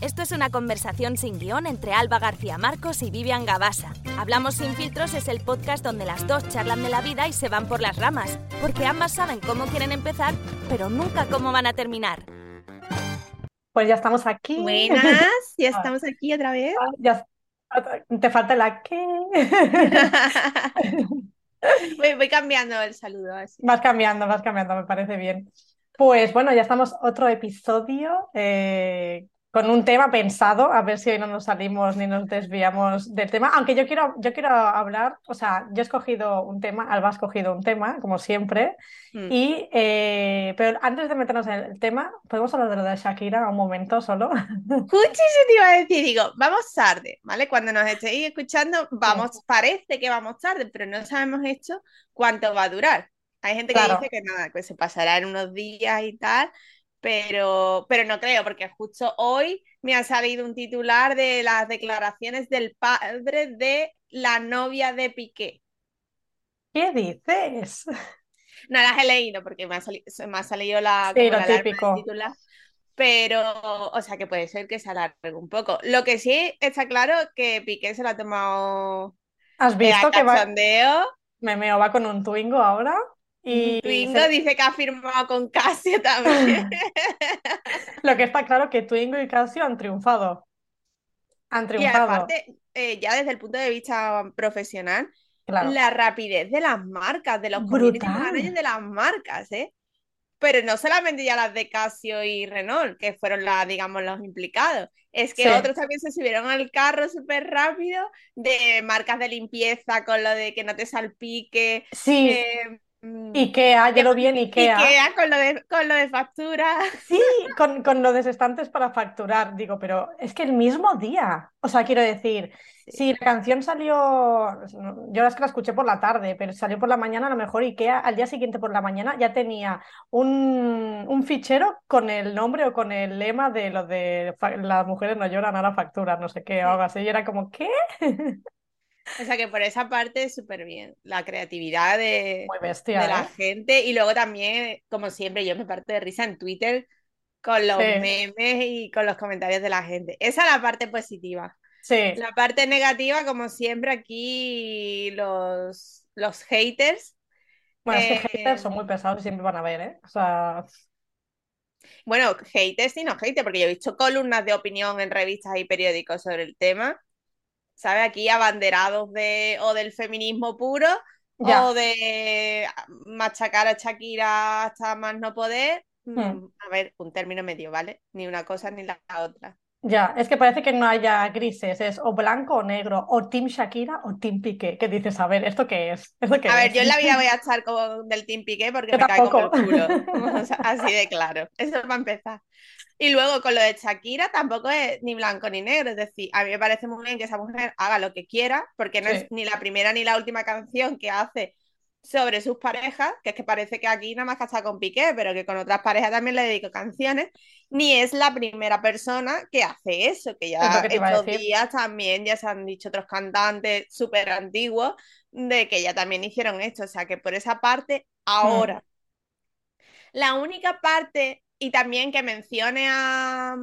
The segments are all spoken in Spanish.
Esto es una conversación sin guion entre Alba García Marcos y Vivian Gabasa. Hablamos sin filtros es el podcast donde las dos charlan de la vida y se van por las ramas, porque ambas saben cómo quieren empezar, pero nunca cómo van a terminar. Pues ya estamos aquí. Buenas, ya estamos aquí otra vez. Ah, Ya, te falta la que. Voy, voy cambiando el saludo así. Vas cambiando, vas cambiando, me parece bien. Pues bueno, ya estamos otro episodio eh, con un tema pensado, a ver si hoy no nos salimos ni nos desviamos del tema. Aunque yo quiero, yo quiero hablar, o sea, yo he escogido un tema, Alba ha escogido un tema, como siempre, Mm. y eh, pero antes de meternos en el tema, ¿podemos hablar de lo de Shakira un momento solo? Justo te iba a decir, digo, vamos tarde, ¿vale? Cuando nos estéis escuchando, vamos, parece que vamos tarde, pero no sabemos esto cuánto va a durar. Hay gente que Claro. dice que nada, que se pasará en unos días y tal, pero, pero no creo, porque justo hoy me ha salido un titular de las declaraciones del padre de la novia de Piqué. ¿Qué dices? No las he leído porque me ha, me salido la, Sí, lo la típico. titular. Pero, o sea, que puede ser que se alargue un poco. Lo que sí está claro que Piqué se lo ha tomado ¿Has visto que va, cachondeo. Memeo va con un Twingo ahora? Y Twingo se- dice que ha firmado con Casio también. lo que está claro que Twingo y Casio han triunfado. Han Y triunfado, aparte, eh, ya desde el punto de vista profesional, claro. la rapidez de las marcas, de los managers de las marcas, ¿eh? Pero no solamente ya las de Casio y Renault, que fueron las, digamos, los implicados. Es que Sí. otros también se subieron al carro súper rápido de marcas de limpieza con lo de que no te salpique. Sí, eh, mm, Ikea, yo lo vi en Ikea. Ikea con lo de, con lo de factura. Sí, con, con lo de estantes para facturar. Digo, pero es que el mismo día. O sea, quiero decir, si la canción salió, yo es que la escuché por la tarde, pero salió por la mañana, a lo mejor Ikea al día siguiente por la mañana ya tenía un, un fichero con el nombre o con el lema de lo de las mujeres no lloran, ahora facturan, no sé qué, o algo así. Y era como, ¿qué? O sea que por esa parte súper bien. La creatividad de, Muy de la ¿eh? gente. Y luego también, como siempre, yo me parto de risa en Twitter con los Sí. memes y con los comentarios de la gente. Esa es la parte positiva. Sí, La parte negativa, como siempre, aquí los, los haters. bueno, es que Eh, haters son muy pesados y siempre van a ver, ¿eh? O sea, Bueno, haters y no haters, porque yo he visto columnas de opinión en revistas y periódicos sobre el tema. ¿Sabes? Aquí abanderados de o del feminismo puro ya. o de machacar a Shakira hasta más no poder. Mm, Hmm. A ver, un término medio, ¿vale? Ni una cosa ni la otra. Ya, es que parece que no haya grises, es o blanco o negro, o Team Shakira o Team Piqué. ¿Qué dices? A ver, ¿esto qué es? ¿Esto qué A ver, es? yo en la vida voy a estar como del Team Piqué porque Yo me cae como el tampoco. culo. O sea, así de claro. Eso va a empezar. Y luego con lo de Shakira tampoco es ni blanco ni negro. Es decir, a mí me parece muy bien que esa mujer haga lo que quiera, porque no Sí. es ni la primera ni la última canción que hace sobre sus parejas, que es que parece que aquí nada más que está con Piqué, pero que con otras parejas también le dedico canciones, ni es la primera persona que hace eso, que ya que estos días también ya se han dicho otros cantantes súper antiguos de que ya también hicieron esto, o sea que por esa parte, Hmm. ahora. La única parte, y también que mencione a,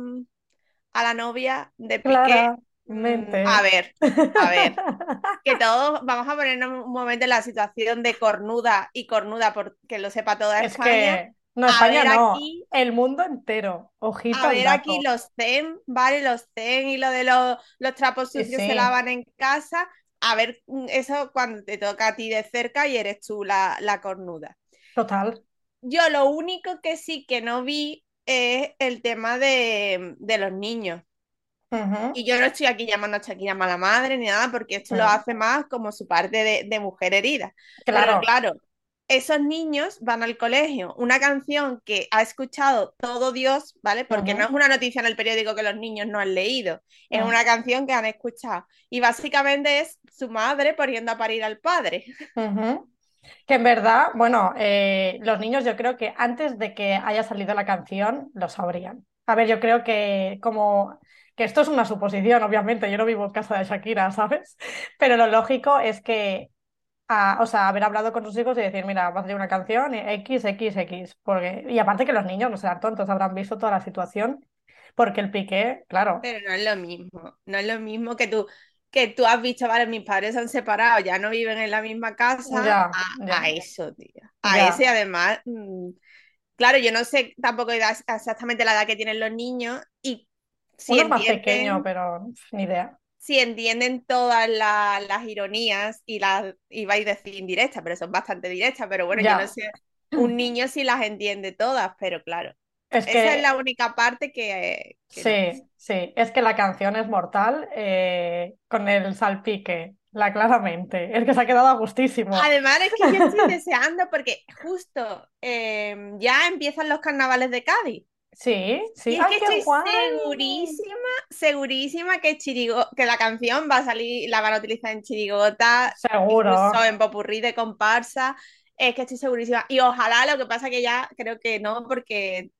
a la novia de Piqué. Mm, a ver, a ver, que todos vamos a ponernos un momento en la situación de cornuda y cornuda porque lo sepa toda Es España. que, no, España no, aquí, el mundo entero. Ojito a ver aquí los zen, ¿vale? Los zen y lo de los, los trapos Sí, sucios se sí. lavan en casa. A ver, mm, eso cuando te toca a ti de cerca y eres tú la, la cornuda. Total. Yo lo único que sí que no vi es el tema de, de los niños. Y yo no estoy aquí llamando a Shakira mala madre ni nada, porque esto lo hace más como su parte de, de mujer herida. Pero Claro. claro, esos niños van al colegio, una canción que ha escuchado todo Dios, ¿vale? Porque no es una noticia en el periódico que los niños no han leído, es Mm. una canción que han escuchado. Y básicamente es su madre poniendo a parir al padre. Que en verdad, bueno, eh, los niños yo creo que antes de que haya salido la canción lo sabrían. A ver, yo creo que como que esto es una suposición, obviamente, yo no vivo en casa de Shakira, ¿sabes? Pero lo lógico es que, ah, o sea, haber hablado con sus hijos y decir, mira, va a salir una canción X, X, X, porque, y aparte que los niños no serán tontos, habrán visto toda la situación. porque el Piqué, claro. Pero no es lo mismo, no es lo mismo que tú, que tú has visto, vale, mis padres se han separado, ya no viven en la misma casa, a, eso, tío. A ese además, mm, claro, yo no sé tampoco exactamente la edad que tienen los niños y si Uno más pequeño, pero ni idea. Si entienden todas las ironías y las, iba a decir indirectas, pero son bastante directas, pero bueno, yo no sé, un niño sí las entiende todas, pero claro. Esa es la única parte que... sí, sí, es que la canción es mortal eh, con el salpique, la claramente. Es que se ha quedado a gustísimo. Además es que yo estoy deseando porque justo em, ya empiezan los carnavales de Cádiz. Sí, sí. Y es que estoy segurísima, segurísima que Chirigo, que la canción va a salir, la van a utilizar en Chirigota, seguro, en popurrí de comparsa. Es que estoy segurísima. Y ojalá lo que pasa que ya creo que no, porque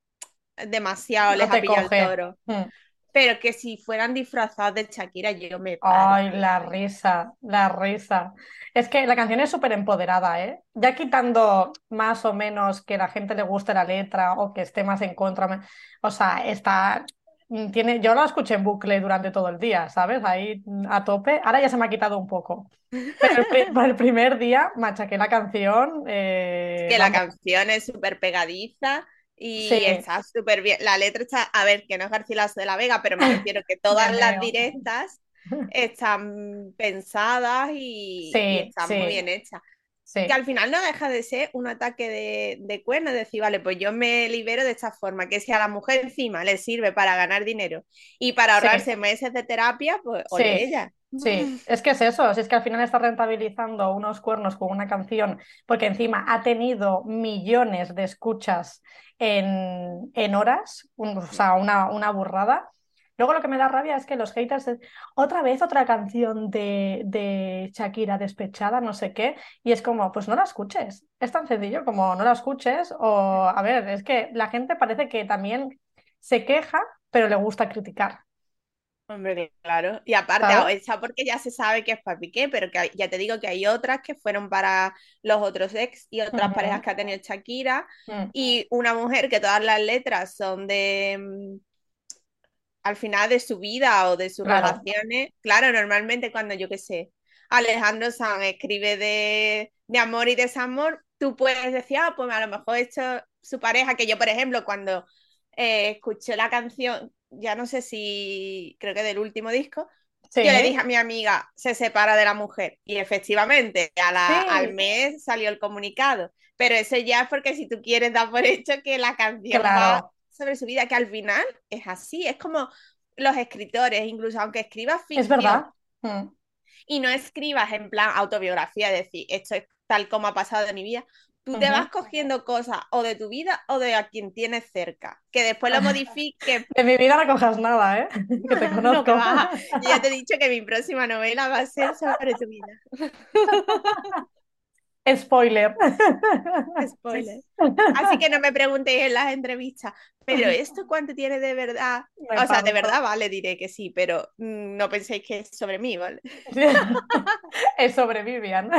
demasiado les ha pillado el toro. Hmm. Pero que si fueran disfrazados de Shakira, yo me. Ay, la risa, la risa. Es que la canción es súper empoderada, ¿eh? Ya quitando más o menos que la gente le guste la letra o que esté más en contra. O sea, está. Tiene, yo la escuché en bucle durante todo el día, ¿sabes? Ahí a tope. Ahora ya se me ha quitado un poco. Pero el, el primer día machaqué la canción. Eh, que la canción es súper pegadiza y está súper bien. La letra está, a ver, que no es Garcilaso de la Vega, pero me refiero que todas las directas están pensadas y, están muy bien hechas. Que al final no deja de ser un ataque de, de cuerno, es decir, vale, pues yo me libero de esta forma, que si a la mujer encima le sirve para ganar dinero y para ahorrarse meses de terapia, pues oye ella. Sí, es que es eso, es que al final está rentabilizando unos cuernos con una canción, porque encima ha tenido millones de escuchas en, en horas, o sea, una, una burrada. Luego lo que me da rabia es que los haters, otra vez otra canción de, de, Shakira despechada, no sé qué, y es como, pues no la escuches. Es tan sencillo como no la escuches o, a ver, es que la gente parece que también se queja, pero le gusta criticar. Hombre, claro. Y aparte, esa porque ya se sabe que es para Piqué, pero que ya te digo que hay otras que fueron para los otros ex y otras parejas que ha tenido Shakira. Mm. Y una mujer que todas las letras son de mm, al final de su vida o de sus relaciones. Claro, normalmente cuando yo qué sé, Alejandro San escribe de, de amor y desamor, tú puedes decir, ah, pues a lo mejor esto su pareja, que yo, por ejemplo, cuando eh, escuché la canción ya no sé si, creo que del último disco, yo le dije a mi amiga, se separa de la mujer. Y efectivamente, al mes salió el comunicado. Pero eso ya es porque si tú quieres dar por hecho que la canción va sobre su vida, que al final es así. Es como los escritores, incluso aunque escribas ficción. Es verdad. Mm. Y no escribas en plan autobiografía, decir, esto es tal como ha pasado en mi vida, Tú te vas cogiendo cosas o de tu vida o de a quien tienes cerca, que después lo modifiques. De mi vida no cojas nada, ¿eh? Que te conozco. Yo ya te he dicho que mi próxima novela va a ser sobre tu vida. Spoiler. Spoiler. Así que no me preguntéis en las entrevistas, pero ¿esto cuánto tiene de verdad? o sea, de verdad, vale, diré que sí, pero mm, no penséis que es sobre mí, ¿vale? es sobre Vivian.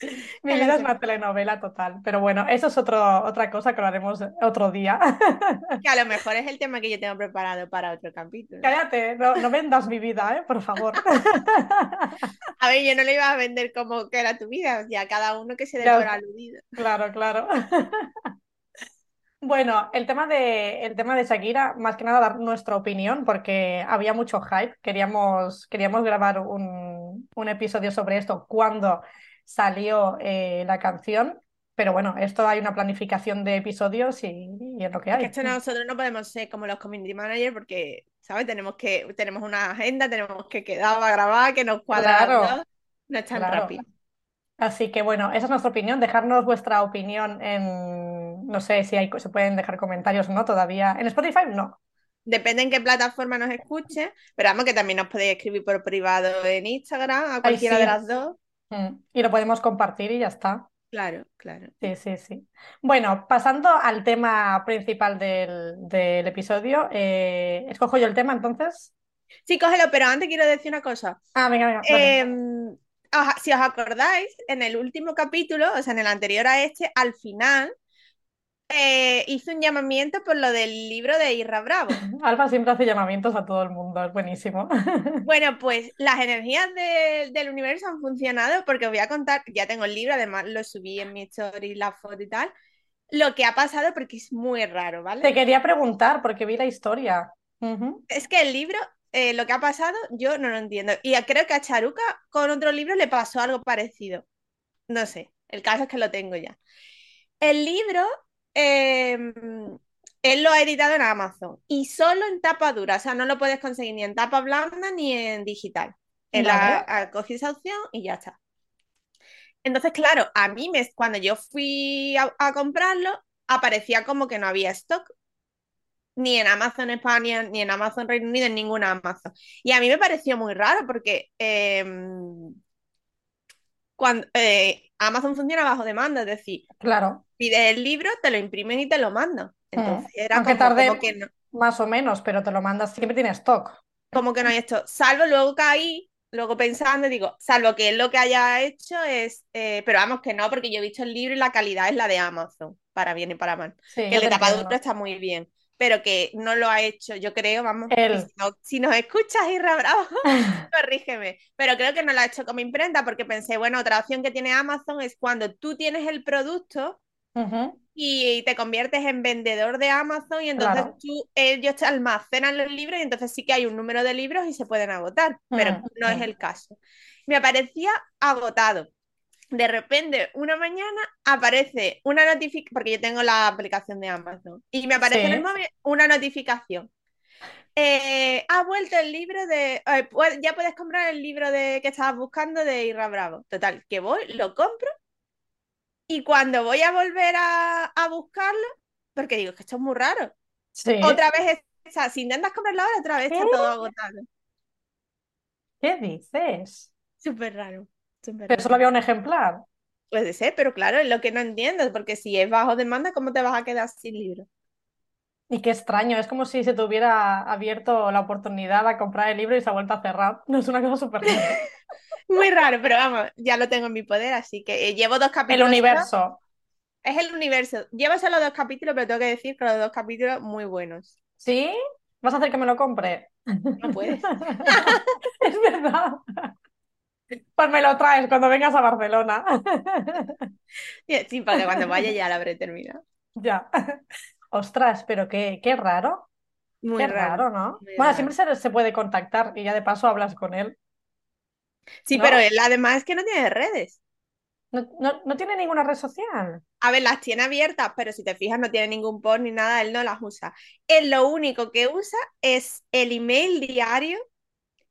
Mi vida es una telenovela total, pero bueno, eso es otro, otra cosa que lo haremos otro día. Que a lo mejor es el tema que yo tengo preparado para otro capítulo. Cállate, no, vendas mi vida, ¿eh? por favor. A ver, yo no le iba a vender como que era tu vida, ya cada uno que se dé por aludido. Claro, claro. Bueno, el tema de, el tema de Shakira, más que nada dar nuestra opinión, porque había mucho hype. Queríamos, queríamos grabar un, un episodio sobre esto cuando salió eh, la canción. Pero bueno, esto hay una planificación de episodios y, es lo que hay. esto nosotros no podemos ser como los community managers porque, ¿sabes? Tenemos que tenemos una agenda, tenemos que quedar a grabar, que nos cuadra no es tan rápido. Así que bueno, esa es nuestra opinión. Dejarnos vuestra opinión en, no sé si hay, se pueden dejar comentarios o no todavía. En Spotify no. Depende en qué plataforma nos escuche, pero vamos que también nos podéis escribir por privado en Instagram, a cualquiera de las dos. Mm, y lo podemos compartir y ya está. Claro, claro. Sí, sí, sí. Bueno, pasando al tema principal del, episodio, eh, ¿escojo yo el tema entonces? Sí, cógelo, pero antes quiero decir una cosa. Ah, venga, venga. Em, si os acordáis, en el último capítulo, o sea, en el anterior a este, al final, eh, hice un llamamiento por lo del libro de Irra Bravo. Alba siempre hace llamamientos a todo el mundo, es buenísimo. Bueno, pues las energías de- del universo han funcionado porque os voy a contar, ya tengo el libro, además lo subí en mi story, la foto y tal, lo que ha pasado porque es muy raro, ¿vale? Te quería preguntar porque vi la historia. Es que el libro, eh, lo que ha pasado, yo no lo entiendo. Y creo que a Charuca con otro libro le pasó algo parecido. No sé, el caso es que lo tengo ya. El libro, eh, él lo ha editado en Amazon y solo en tapa dura, o sea, no lo puedes conseguir ni en tapa blanda ni en digital. Él ha, ha cogido esa opción y ya está. Entonces, claro, a mí me, cuando yo fui a, a comprarlo, aparecía como que no había stock ni en Amazon España, ni en Amazon Reino Unido, en ninguna Amazon. Y a mí me pareció muy raro porque em, cuando, eh, Amazon funciona bajo demanda, es decir, Claro, pides el libro, te lo imprimen y te lo mandan. Entonces era Aunque como, tarde- como que no, más o menos, pero te lo mandas, siempre tiene stock. como que no hay esto. Salvo luego caí, luego pensando, digo, salvo que lo que haya hecho es, eh, pero vamos que no, porque yo he visto el libro y la calidad es la de Amazon, para bien y para mal. Sí, Que el de entiendo. está muy bien, pero que no lo ha hecho, yo creo, vamos, si, no- si nos escuchas, Irra Bravo, corrígeme, pero creo que no lo ha hecho como imprenta porque pensé, bueno, otra opción que tiene Amazon es cuando tú tienes el producto y te conviertes en vendedor de Amazon y entonces Claro. tú, ellos te almacenan los libros y entonces sí que hay un número de libros y se pueden agotar, pero Mm, no es mm. el caso. Me aparecía agotado. De repente, una mañana aparece una notificación, porque yo tengo la aplicación de Amazon, y me aparece en el móvil una notificación. Eh, ha vuelto el libro de. eh, ya puedes comprar el libro de que estabas buscando de Irra Bravo. Total, que voy, lo compro, y cuando voy a volver a, a buscarlo, porque digo, es que esto es muy raro. Sí. Otra vez está, si intentas comprarlo ahora, otra vez está ¿Qué? todo agotado. ¿Qué dices? Súper raro. Pero solo había un ejemplar. Puede ser, pero claro, es lo que no entiendo, porque si es bajo demanda, ¿cómo te vas a quedar sin libro? Y qué extraño, es como si se te hubiera abierto la oportunidad a comprar el libro y se ha vuelto a cerrar. No es una cosa súper rara. Muy raro, pero vamos, ya lo tengo en mi poder, así que eh, llevo dos El capítulos. universo. Es el universo. Llevo solo dos capítulos, pero tengo que decir que los dos capítulos muy buenos. ¿Sí? ¿Vas a hacer que me lo compre? No puedes. Es verdad. Pues me lo traes cuando vengas a Barcelona. Sí, para que cuando vaya ya lo habré terminado. Ya. Ostras, pero qué, qué raro. Muy Qué raro. raro, ¿no? muy Bueno, raro. siempre se, se puede contactar y ya de paso hablas con él. Sí, ¿no? pero él además es que no tiene redes. No, no, no tiene ninguna red social. A ver, las tiene abiertas, pero si te fijas no tiene ningún post ni nada, él no las usa. Él lo único que usa es el email diario,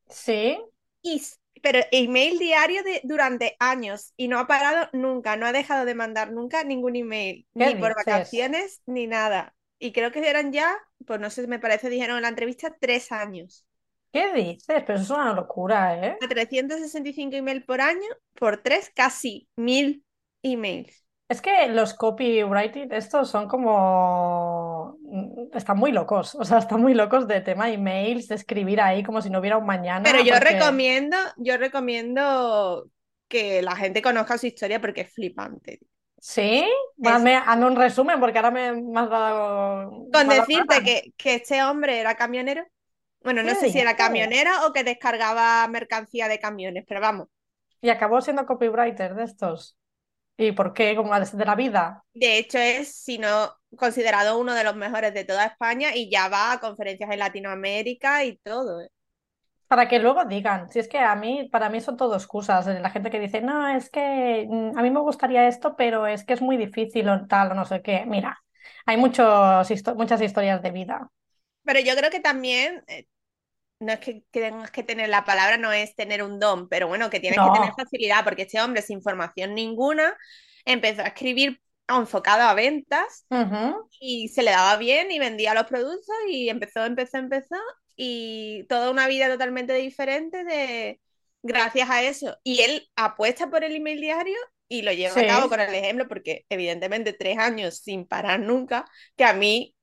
Sí. y, pero email diario de, durante años y no ha parado nunca, no ha dejado de mandar nunca ningún email, ¿Qué ni por vacaciones ni nada. Y creo que eran ya, pues no sé, me parece, dijeron en la entrevista, tres años. ¿Qué dices? Pero eso es una locura, ¿eh? A 365 emails por año, por tres, casi mil emails. Es que los copywriting, estos son como... mm, Están muy locos, o sea, están muy locos de tema emails, de escribir ahí como si no hubiera un mañana. Pero yo porque- recomiendo, yo recomiendo que la gente conozca su historia porque es flipante. ¿Sí? Hazme, hazme un resumen porque ahora me, me has dado... Con decirte que, que este hombre era camionero, bueno, no ¿Qué sé si era camionero o que descargaba mercancía de camiones, pero vamos. Y acabó siendo copywriter de estos. ¿Y por qué? Como de la vida. De hecho, es, si no, considerado uno de los mejores de toda España y ya va a conferencias en Latinoamérica y todo. ¿eh? Para que luego digan, si es que a mí, para mí son todo excusas, eh, la gente que dice, no, es que mm, a mí me gustaría esto, pero es que es muy difícil o tal, o no sé qué. Mira, hay muchos, histo- muchas historias de vida. Pero yo creo que también, eh, no es que, que tengas que tener la palabra, no es tener un don, pero bueno, que tienes que tener facilidad, porque este hombre sin formación ninguna empezó a escribir enfocado a ventas Ujú, y se le daba bien y vendía los productos y empezó, empezó, empezó y toda una vida totalmente diferente de gracias a eso. Y él apuesta por el email diario y lo lleva Sí. a cabo con el ejemplo, porque evidentemente tres años sin parar nunca, que a mí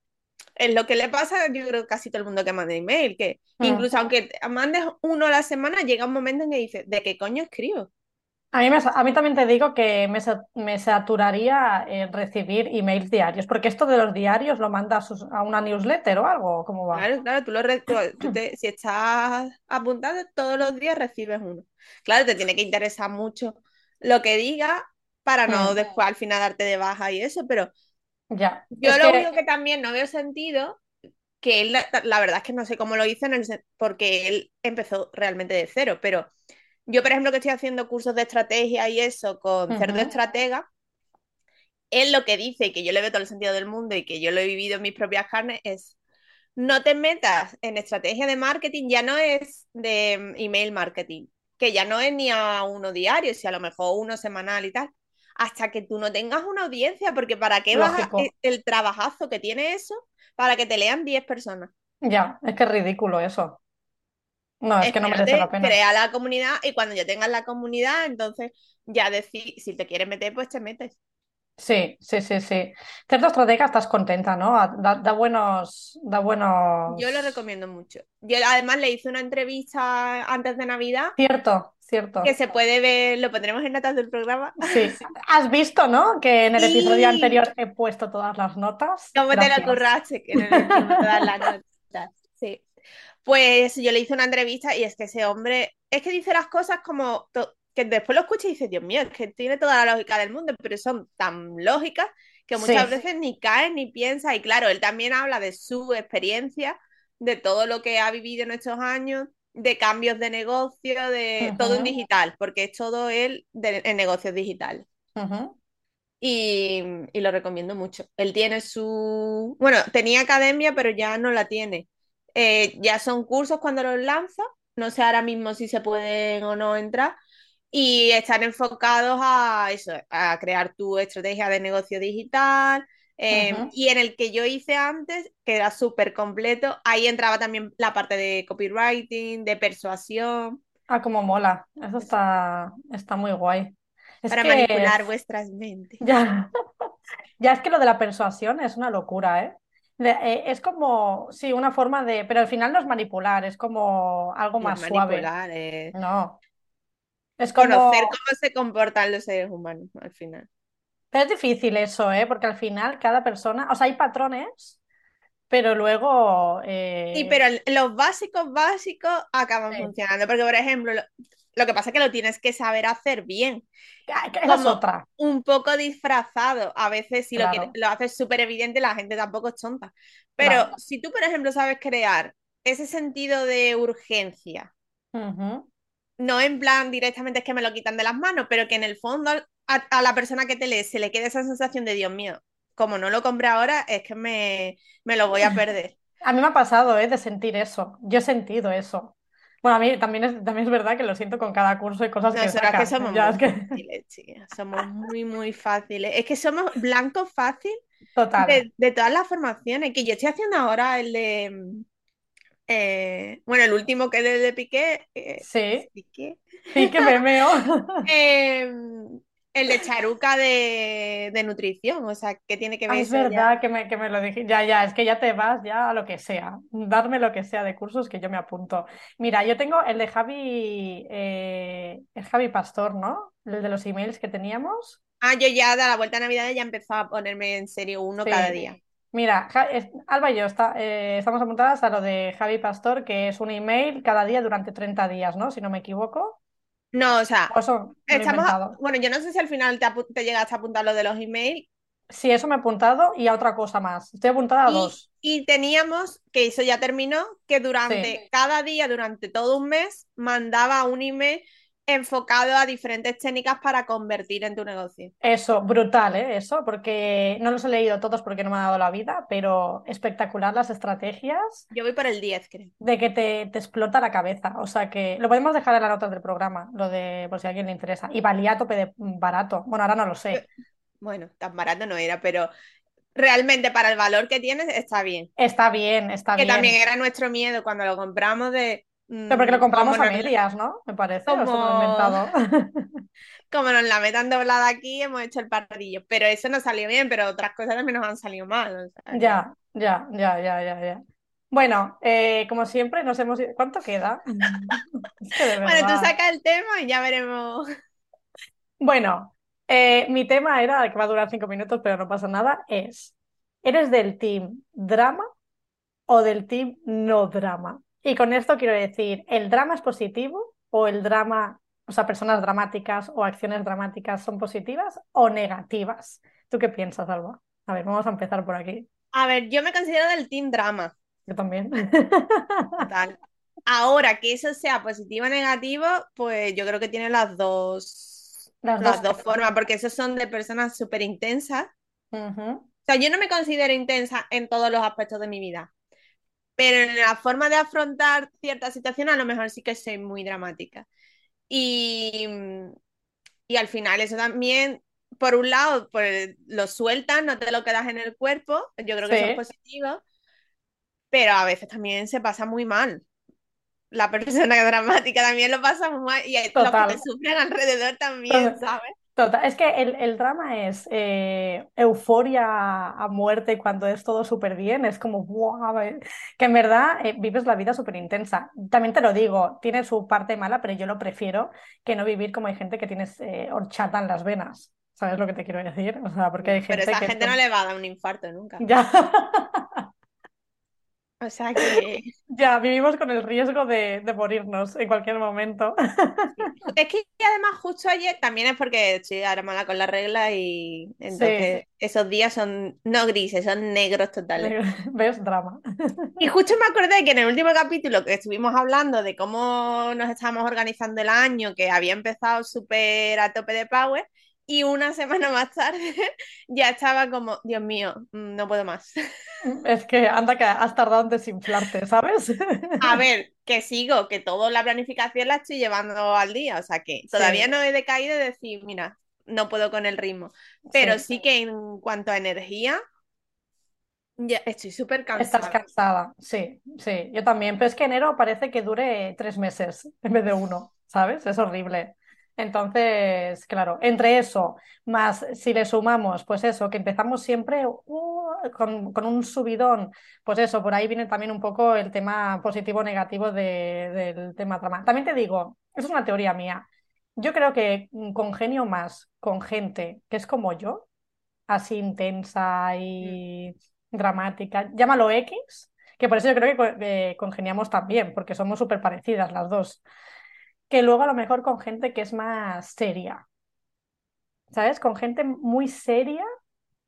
es lo que le pasa, yo creo que casi todo el mundo que manda email, que Mm. incluso aunque mandes uno a la semana, llega un momento en que dices, ¿de qué coño escribo? A mí, me- a mí también te digo que me, me saturaría en recibir emails diarios, porque esto de los diarios lo mandas a una newsletter o algo, ¿cómo va? Claro, claro, tú lo tú- te- si estás apuntado todos los días recibes uno. Claro, te tiene que interesar mucho lo que diga para no Mm, después al final darte de baja y eso, pero ya. yo Es lo que, único que también no veo sentido, que él, la, la verdad es que no sé cómo lo hizo porque él empezó realmente de cero, pero yo, por ejemplo, que estoy haciendo cursos de estrategia y eso con Cerdo ujú, Estratega, él lo que dice, y que yo le veo todo el sentido del mundo y que yo lo he vivido en mis propias carnes, es no te metas en estrategia de marketing, ya no es de email marketing, que ya no es ni a uno diario, si a lo mejor uno semanal y tal, hasta que tú no tengas una audiencia, porque ¿para qué vas a, el trabajazo que tiene eso? Para que te lean 10 personas. Ya, es que es ridículo eso. No, es que no merece la pena. crea la comunidad y cuando ya tengas la comunidad, entonces ya decir, si te quieres meter, pues te metes. Sí, sí, sí, sí. Cierta estratega estás contenta, ¿no? Ah, Da, da buenos, da Yo lo buenos. recomiendo mucho. Yo además le hice una entrevista antes de Navidad Cierto, que cierto. se puede ver, lo pondremos en notas del programa. Sí. Has visto, ¿no? Que en el episodio anterior he puesto todas las notas. ¿cómo te lo curraste? Que no le hicimos todas las notas. Sí. Pues yo le hice una entrevista y es que ese hombre, es que dice las cosas como que después lo escuchas y dices, Dios mío, es que tiene toda la lógica del mundo, pero son tan lógicas que muchas Sí. veces ni caes ni piensas. Y claro, él también habla de su experiencia, de todo lo que ha vivido en estos años, de cambios de negocio, de todo en digital, porque es todo él de- en negocios digitales. Y, y lo recomiendo mucho. Él tiene su... Bueno, tenía academia, pero ya no la tiene. Eh, ya son cursos cuando los lanza. No sé ahora mismo si se pueden o no entrar. Y están enfocados a eso, a crear tu estrategia de negocio digital. eh, Ujú. y en el que yo hice antes, que era súper completo, ahí entraba también la parte de copywriting, de persuasión, Ah, como mola. Eso está, está muy guay. Es para que manipular vuestras mentes. ya, ya es que lo de la persuasión es una locura, ¿eh? De- eh, es como, sí, una forma de, pero al final no es manipular, es como algo Y es más suave. manipular, es No, es conocer como, cómo se comportan los seres humanos al final. pero es difícil eso, ¿eh? Porque al final cada persona, o sea, hay patrones, pero luego, Sí, eh, pero el- los básicos básicos acaban sí. funcionando, porque por ejemplo, lo, que pasa es que lo tienes que saber hacer bien, como otra, un poco disfrazado. A veces si lo, quieres- lo haces súper evidente, la gente tampoco es tonta. Pero claro. si tú, por ejemplo, sabes crear ese sentido de urgencia, no en plan directamente es que me lo quitan de las manos, pero que en el fondo a, a la persona que te lee se le quede esa sensación de Dios mío, como no lo compré ahora, es que me, me lo voy a perder. A mí me ha pasado, ¿eh? De sentir eso. Yo he sentido eso. Bueno, a mí también es, también es verdad que lo siento con cada curso y cosas que Nosotras que somos Ya muy es que, fáciles, chicas, somos muy, muy fáciles. Es que somos blanco fácil total. de, de todas las formaciones, que yo estoy haciendo ahora el de, eh, bueno, el último que es el de Piqué, eh, Sí, Piqué, sí que me meo. eh, el de Charuca de, de nutrición, o sea, ¿qué tiene que ver Ah, es ya? verdad que me, que me lo dije. Ya, ya, es que ya te vas ya a lo que sea. Darme lo que sea de cursos que yo me apunto. Mira, yo tengo el de Javi, eh, el Javi Pastor, ¿no? El de los emails que teníamos. Ah, yo ya de la vuelta a Navidad ya empezaba a ponerme en serio uno cada día. Mira, Alba y yo está- eh, estamos apuntadas a lo de Javi Pastor, que es un email cada día durante 30 días, ¿no? Si no me equivoco. No, o sea, eso estamos, a- bueno, yo no sé si al final te, te llegaste a apuntar lo de los emails Sí, eso me he apuntado y a otra cosa más. Estoy apuntada a y, dos. y teníamos, que eso ya terminó, que durante Sí. cada día, durante todo un mes, mandaba un email enfocado a diferentes técnicas para convertir en tu negocio. Eso, brutal, ¿eh? Eso, porque no los he leído todos porque no me ha dado la vida, pero espectacular las estrategias Yo voy por el 10, creo. de que te, te explota la cabeza. O sea que lo podemos dejar en la nota del programa, lo de por si a alguien le interesa. Y valía a tope de barato. Bueno, ahora no lo sé. Bueno, tan barato no era, pero realmente para el valor que tienes está bien. Está bien, está Que bien. también era nuestro miedo cuando lo compramos de... Pero porque lo mm, compramos como a medias, ¿no? Me parece, o esto me lo Como- inventado. como nos la metan doblada aquí, hemos hecho el paradillo. Pero eso nos salió bien, pero otras cosas también nos han salido mal. o sea, Ya, ya, ya, ya, ya, ya. Bueno, eh, como siempre, nos hemos ido. ¿Cuánto queda? Es que de Bueno, tú saca el tema y ya veremos. Bueno, eh, mi tema era, que va a durar cinco minutos, pero no pasa nada, es, ¿eres del team drama o del team no drama? Y con esto quiero decir, ¿el drama es positivo o el drama, o sea, personas dramáticas o acciones dramáticas son positivas o negativas? ¿Tú qué piensas, Alba? A ver, vamos a empezar por aquí. A ver, yo me considero del team drama. Yo también. Total. Ahora que eso sea positivo o negativo, pues yo creo que tiene las dos, Las las dos dos formas, porque esos son de personas súper intensas. O sea, yo no me considero intensa en todos los aspectos de mi vida, pero en la forma de afrontar ciertas situaciones a lo mejor sí que soy muy dramática. Y, y al final eso también, por un lado, pues lo sueltas, no te lo quedas en el cuerpo, yo creo que eso es Sí. positivo, pero a veces también se pasa muy mal. La persona dramática también lo pasa muy mal y hay- los que Total. te sufren alrededor también, Total. ¿sabes? Total, es que el, el drama es eh, euforia a muerte cuando es todo súper bien, es como, eh, que en verdad eh, vives la vida súper intensa. También te lo digo, tiene su parte mala, pero yo lo prefiero que no vivir como hay gente que tienes eh, horchata en las venas. ¿Sabes lo que te quiero decir? O sea, porque hay Pero gente esa que... gente no le va a dar un infarto nunca. Ya, O sea que ya, vivimos con el riesgo de, de morirnos en cualquier momento. es que además justo ayer también es porque estoy ahora mala con la regla y entonces esos días son no grises, son negros totales. ¿Ves? Drama. Y justo me acordé que en el último capítulo que estuvimos hablando de cómo nos estábamos organizando el año, que había empezado súper a tope de power, y una semana más tarde ya estaba como, Dios mío, mm, no puedo más. Es que anda que has tardado en desinflarte, ¿sabes? A ver, que sigo, que toda la planificación la estoy llevando al día, o sea que todavía Sí. no he decaído de decir, mira, no puedo con el ritmo, pero Sí. sí que en cuanto a energía, ya estoy súper Estás cansada. cansada, sí, sí, yo también, pero es que enero parece que dure tres meses en vez de uno, ¿sabes? Es horrible. Entonces, claro, entre eso, más si le sumamos, pues eso, que empezamos siempre uh, con, con un subidón, pues eso, por ahí viene también un poco el tema positivo-negativo de- del tema trama. También te digo, es una teoría mía, yo creo que congenio más con gente que es como yo, así intensa y dramática, llámalo X, que por eso yo creo que congeniamos también, porque somos súper parecidas las dos, que luego a lo mejor con gente que es más seria, ¿sabes? Con gente muy seria,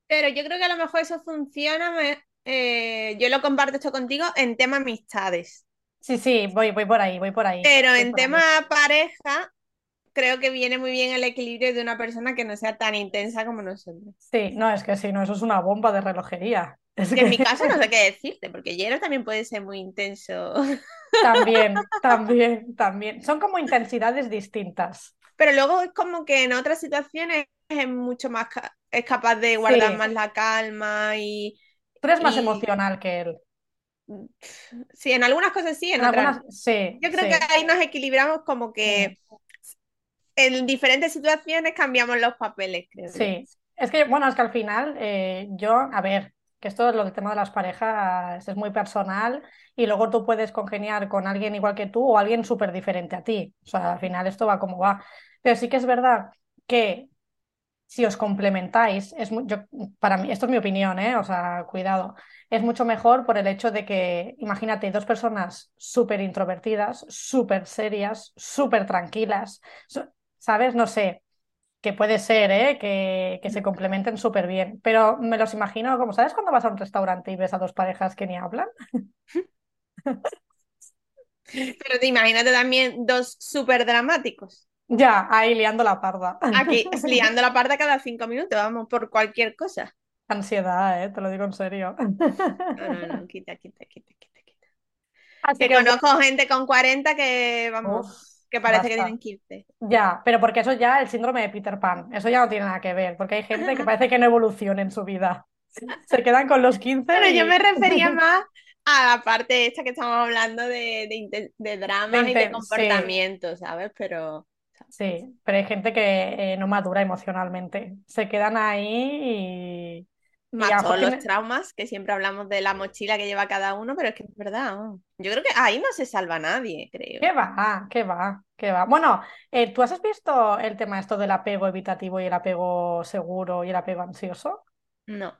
Pero yo creo que a lo mejor eso funciona, me- eh, yo lo comparto esto contigo en tema amistades, sí, sí, voy, voy por ahí, voy por ahí. pero en ahí. tema pareja, creo que viene muy bien el equilibrio de una persona que no sea tan intensa como nosotros. Sí, no, es que sí, no, eso es una bomba de relojería. Es Que en mi caso no sé qué decirte, porque Yero también puede ser muy intenso. también, también, también. Son como intensidades distintas. Pero luego es como que en otras situaciones es mucho más, ca- es capaz de guardar Sí. más la calma y Tú eres más emocional que él. sí, en algunas cosas sí, en En otras algunas, sí, Yo creo sí. que ahí nos equilibramos como que en diferentes situaciones cambiamos los papeles, creo. Sí, es que, bueno, es que al final eh, yo, a ver, esto lo del tema de las parejas es muy personal y luego tú puedes congeniar con alguien igual que tú o alguien súper diferente a ti. O sea, al final esto va como va. Pero sí que es verdad que si os complementáis, es mu- yo, para mí, esto es mi opinión, ¿eh? O sea, cuidado, es mucho mejor por el hecho de que, imagínate, dos personas súper introvertidas, súper serias, súper tranquilas, ¿sabes? No sé que puede ser, ¿eh? Que, que se complementen súper bien, pero me los imagino como, ¿sabes cuando vas a un restaurante y ves a dos parejas que ni hablan? Pero te imagínate también dos súper dramáticos. Ya, ahí liando la parda. Aquí liando la parda cada cinco minutos, vamos, por cualquier cosa. Ansiedad, ¿eh? Te lo digo en serio. No, no, no, quita, quita, quita, quita, quita. Así Que que, conozco gente con 40 que, vamos, uf, que parece que tienen 15. Ya, pero porque eso ya el síndrome de Peter Pan, eso ya no tiene nada que ver, porque hay gente que parece que no evoluciona en su vida. Se quedan con los 15 Pero yo me refería más a la parte esta que estamos hablando de, de, de dramas De y de sí. comportamiento, ¿sabes? Pero Sí, pero hay gente que eh, no madura emocionalmente. Se quedan ahí y Más todos los traumas, que siempre hablamos de la mochila que lleva cada uno, pero es que es verdad. Yo creo que ahí no se salva nadie, creo. ¿Qué va? ¿Qué va? ¿Qué va? Bueno, eh, ¿tú has visto el tema esto del apego evitativo y el apego seguro y el apego ansioso? No.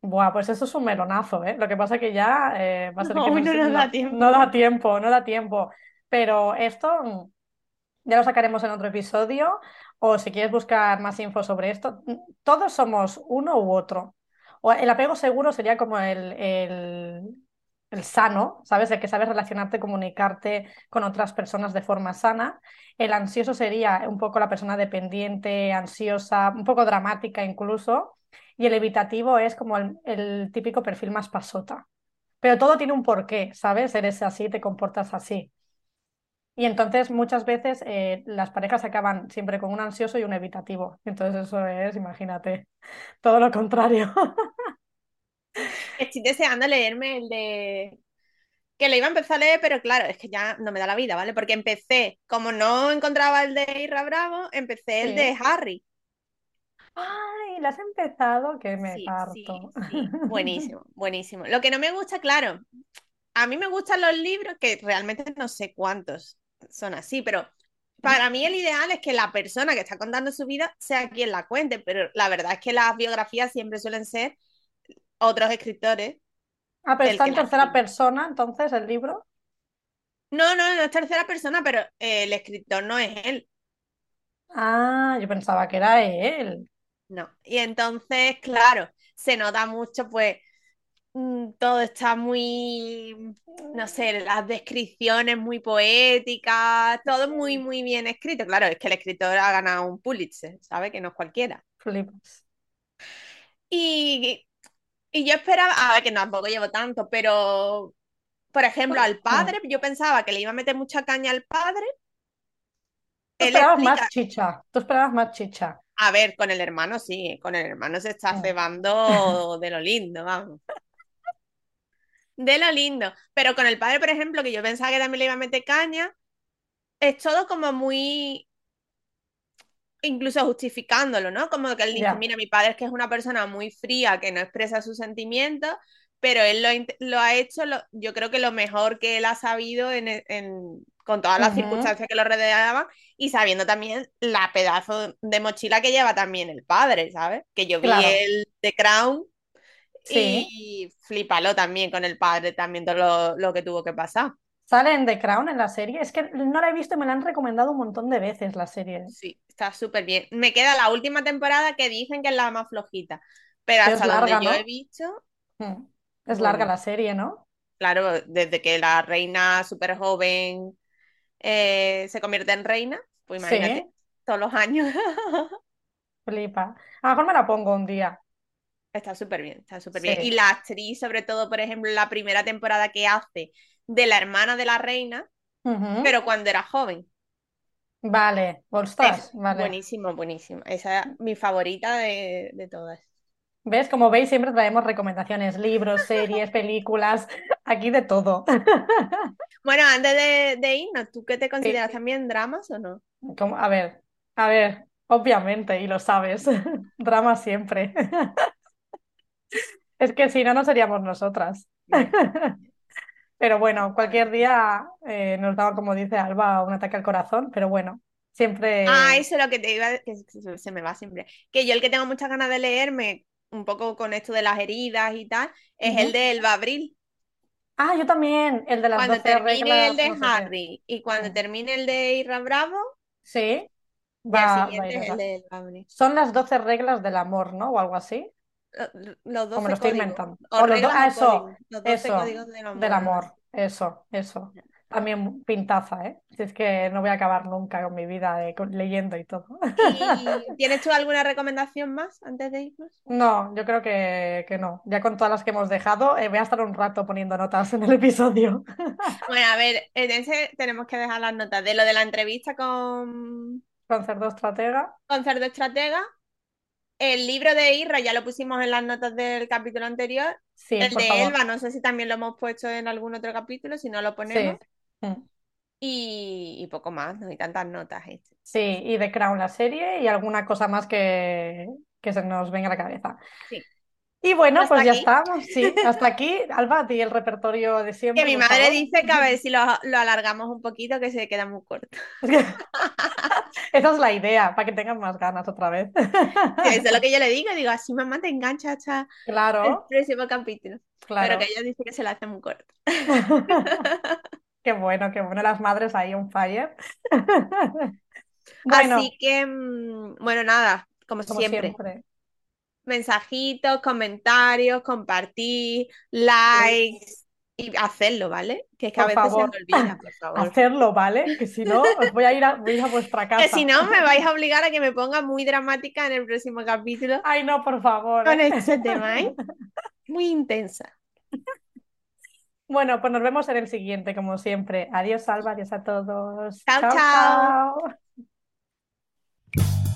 Buah, pues eso es un melonazo, ¿eh? Lo que pasa que ya eh, va a ser que no, no, da tiempo. no da tiempo, no da tiempo. Pero esto mm, ya lo sacaremos en otro episodio o si quieres buscar más info sobre esto, mm, todos somos uno u otro. El apego seguro sería como el, el, sano, ¿sabes? El que sabes relacionarte, comunicarte con otras personas de forma sana. El ansioso sería un poco la persona dependiente, ansiosa, un poco dramática incluso. Y el evitativo es como el, el típico perfil más pasota. Pero todo tiene un porqué, ¿sabes? Eres así, te comportas así. Y entonces muchas veces eh, las parejas acaban siempre con un ansioso y un evitativo. Entonces eso es, imagínate, todo lo contrario. Estoy deseando leerme el de... Que lo iba a empezar a leer, pero claro, es que ya no me da la vida, ¿vale? Porque empecé, como no encontraba el de Irra Bravo, empecé el de Harry. Ay, ¿lo has empezado? Que me parto. Buenísimo, buenísimo. Lo que no me gusta, claro, a mí me gustan los libros, que realmente no sé cuántos son así, pero para mí el ideal es que la persona que está contando su vida sea quien la cuente, pero la verdad es que las biografías siempre suelen ser otros escritores. Ah, pero está en tercera persona, entonces, el libro. No, no, no es tercera persona, pero el escritor no es él. Ah, yo pensaba que era él. No, y entonces, claro, se nota mucho, pues, Mm, todo está muy, no sé, las descripciones muy poéticas, todo muy, muy bien escrito. Claro, es que el escritor ha ganado un Pulitzer, ¿sabe? Que no es cualquiera. Y, y yo esperaba, a ver, que tampoco llevo tanto, pero, por ejemplo, al padre, yo pensaba que le iba a meter mucha caña al padre. Tú esperabas más chicha, tú esperabas más chicha. A ver, con el hermano sí, con el hermano se está cebando de lo lindo, vamos de lo lindo. Pero con el padre, por ejemplo, que yo pensaba que también le iba a meter caña, es todo como muy. Incluso justificándolo, ¿no? Como que él dice: Mira, mi padre es que es una persona muy fría, que no expresa sus sentimientos, pero él lo, ha hecho, yo creo que lo mejor que él ha sabido en, con todas las circunstancias que lo rodeaban y sabiendo también la pedazo de mochila que lleva también el padre, ¿sabes? Que yo vi el The Crown y flipalo también con el padre, también todo lo, que tuvo que pasar. ¿Sale en The Crown en la serie? Es que no la he visto y me la han recomendado un montón de veces la serie. Sí, está súper bien. Me queda la última temporada que dicen que es la más flojita. Pero hasta donde yo he visto. Es larga la serie, ¿no? Claro, desde que la reina súper joven eh, se convierte en reina, pues imagínate, todos los años. Flipa. A lo mejor me la pongo un día. Está súper bien, está súper bien. Y la actriz, sobre todo, por ejemplo, la primera temporada que hace de la hermana de la reina, pero cuando era joven. Vale, vale. Buenísimo, buenísimo. Esa es mi favorita de, todas. ¿Ves? Como veis, siempre traemos recomendaciones, libros, series, películas, aquí de todo. Bueno, antes de, irnos, ¿tú qué te consideras también dramas o no? A ver, a ver, obviamente, y lo sabes, drama siempre. Es que si no, no seríamos nosotras. Pero bueno, cualquier día eh, nos daba, como dice Alba, un ataque al corazón, pero bueno, siempre... Ah, eso es lo que te iba, que se me va siempre. Que yo el que tengo muchas ganas de leerme, un poco con esto de las heridas y tal, es el de Elba Abril. Ah, yo también, el de las Cuando termine el de Harry y cuando termine el de Irra Bravo, sí, va, el. Son las 12 reglas del amor, ¿no? O algo así. Los 12 me lo estoy inventando. ah, eso, eso, del amor. Eso, eso. También pintaza, ¿eh? Si es que no voy a acabar nunca con mi vida leyendo y todo. ¿Tienes tú alguna recomendación más antes de irnos? No, yo creo que, no. Ya con todas las que hemos dejado, eh, voy a estar un rato poniendo notas en el episodio. Bueno, a ver, en ese tenemos que dejar las notas de lo de la entrevista con... Con Cerdo Estratega. Con Cerdo Estratega el libro de Irra ya lo pusimos en las notas del capítulo anterior. Sí, el de Elba, no sé si también lo hemos puesto en algún otro capítulo, si no lo ponemos. Sí. Y, poco más, no hay tantas notas. Sí, y de Crown la serie y alguna cosa más que, que se nos venga a la cabeza. Sí. Y bueno, pues ya estamos, sí, hasta aquí, Alba, ti el repertorio de siempre. Que mi madre favor. dice que a ver si lo, lo alargamos un poquito, que se queda muy corto. Esa es la idea, para que tengan más ganas otra vez. Sí, Eso es lo que yo le digo, digo, así mamá te engancha hasta el Claro, próximo capítulo. claro. Pero que ella dice que se la hace muy corto. Qué bueno, qué bueno, las madres ahí on fire. Bueno, Así que, mm, bueno, nada, como, como siempre, siempre. Mensajitos, comentarios, compartir, likes y hacerlo, ¿vale? Que es que a veces favor. se me olvida, por favor. Hacerlo, ¿vale? Que si no, os voy a ir a, voy a, ir a vuestra casa. Que si no, me vais a obligar a que me ponga muy dramática en el próximo capítulo Ay, no, por favor. con ¿eh? este tema, ¿eh? Muy intensa. Bueno, pues nos vemos en el siguiente, como siempre. Adiós, Alba, adiós a todos. Chao, chao. chao.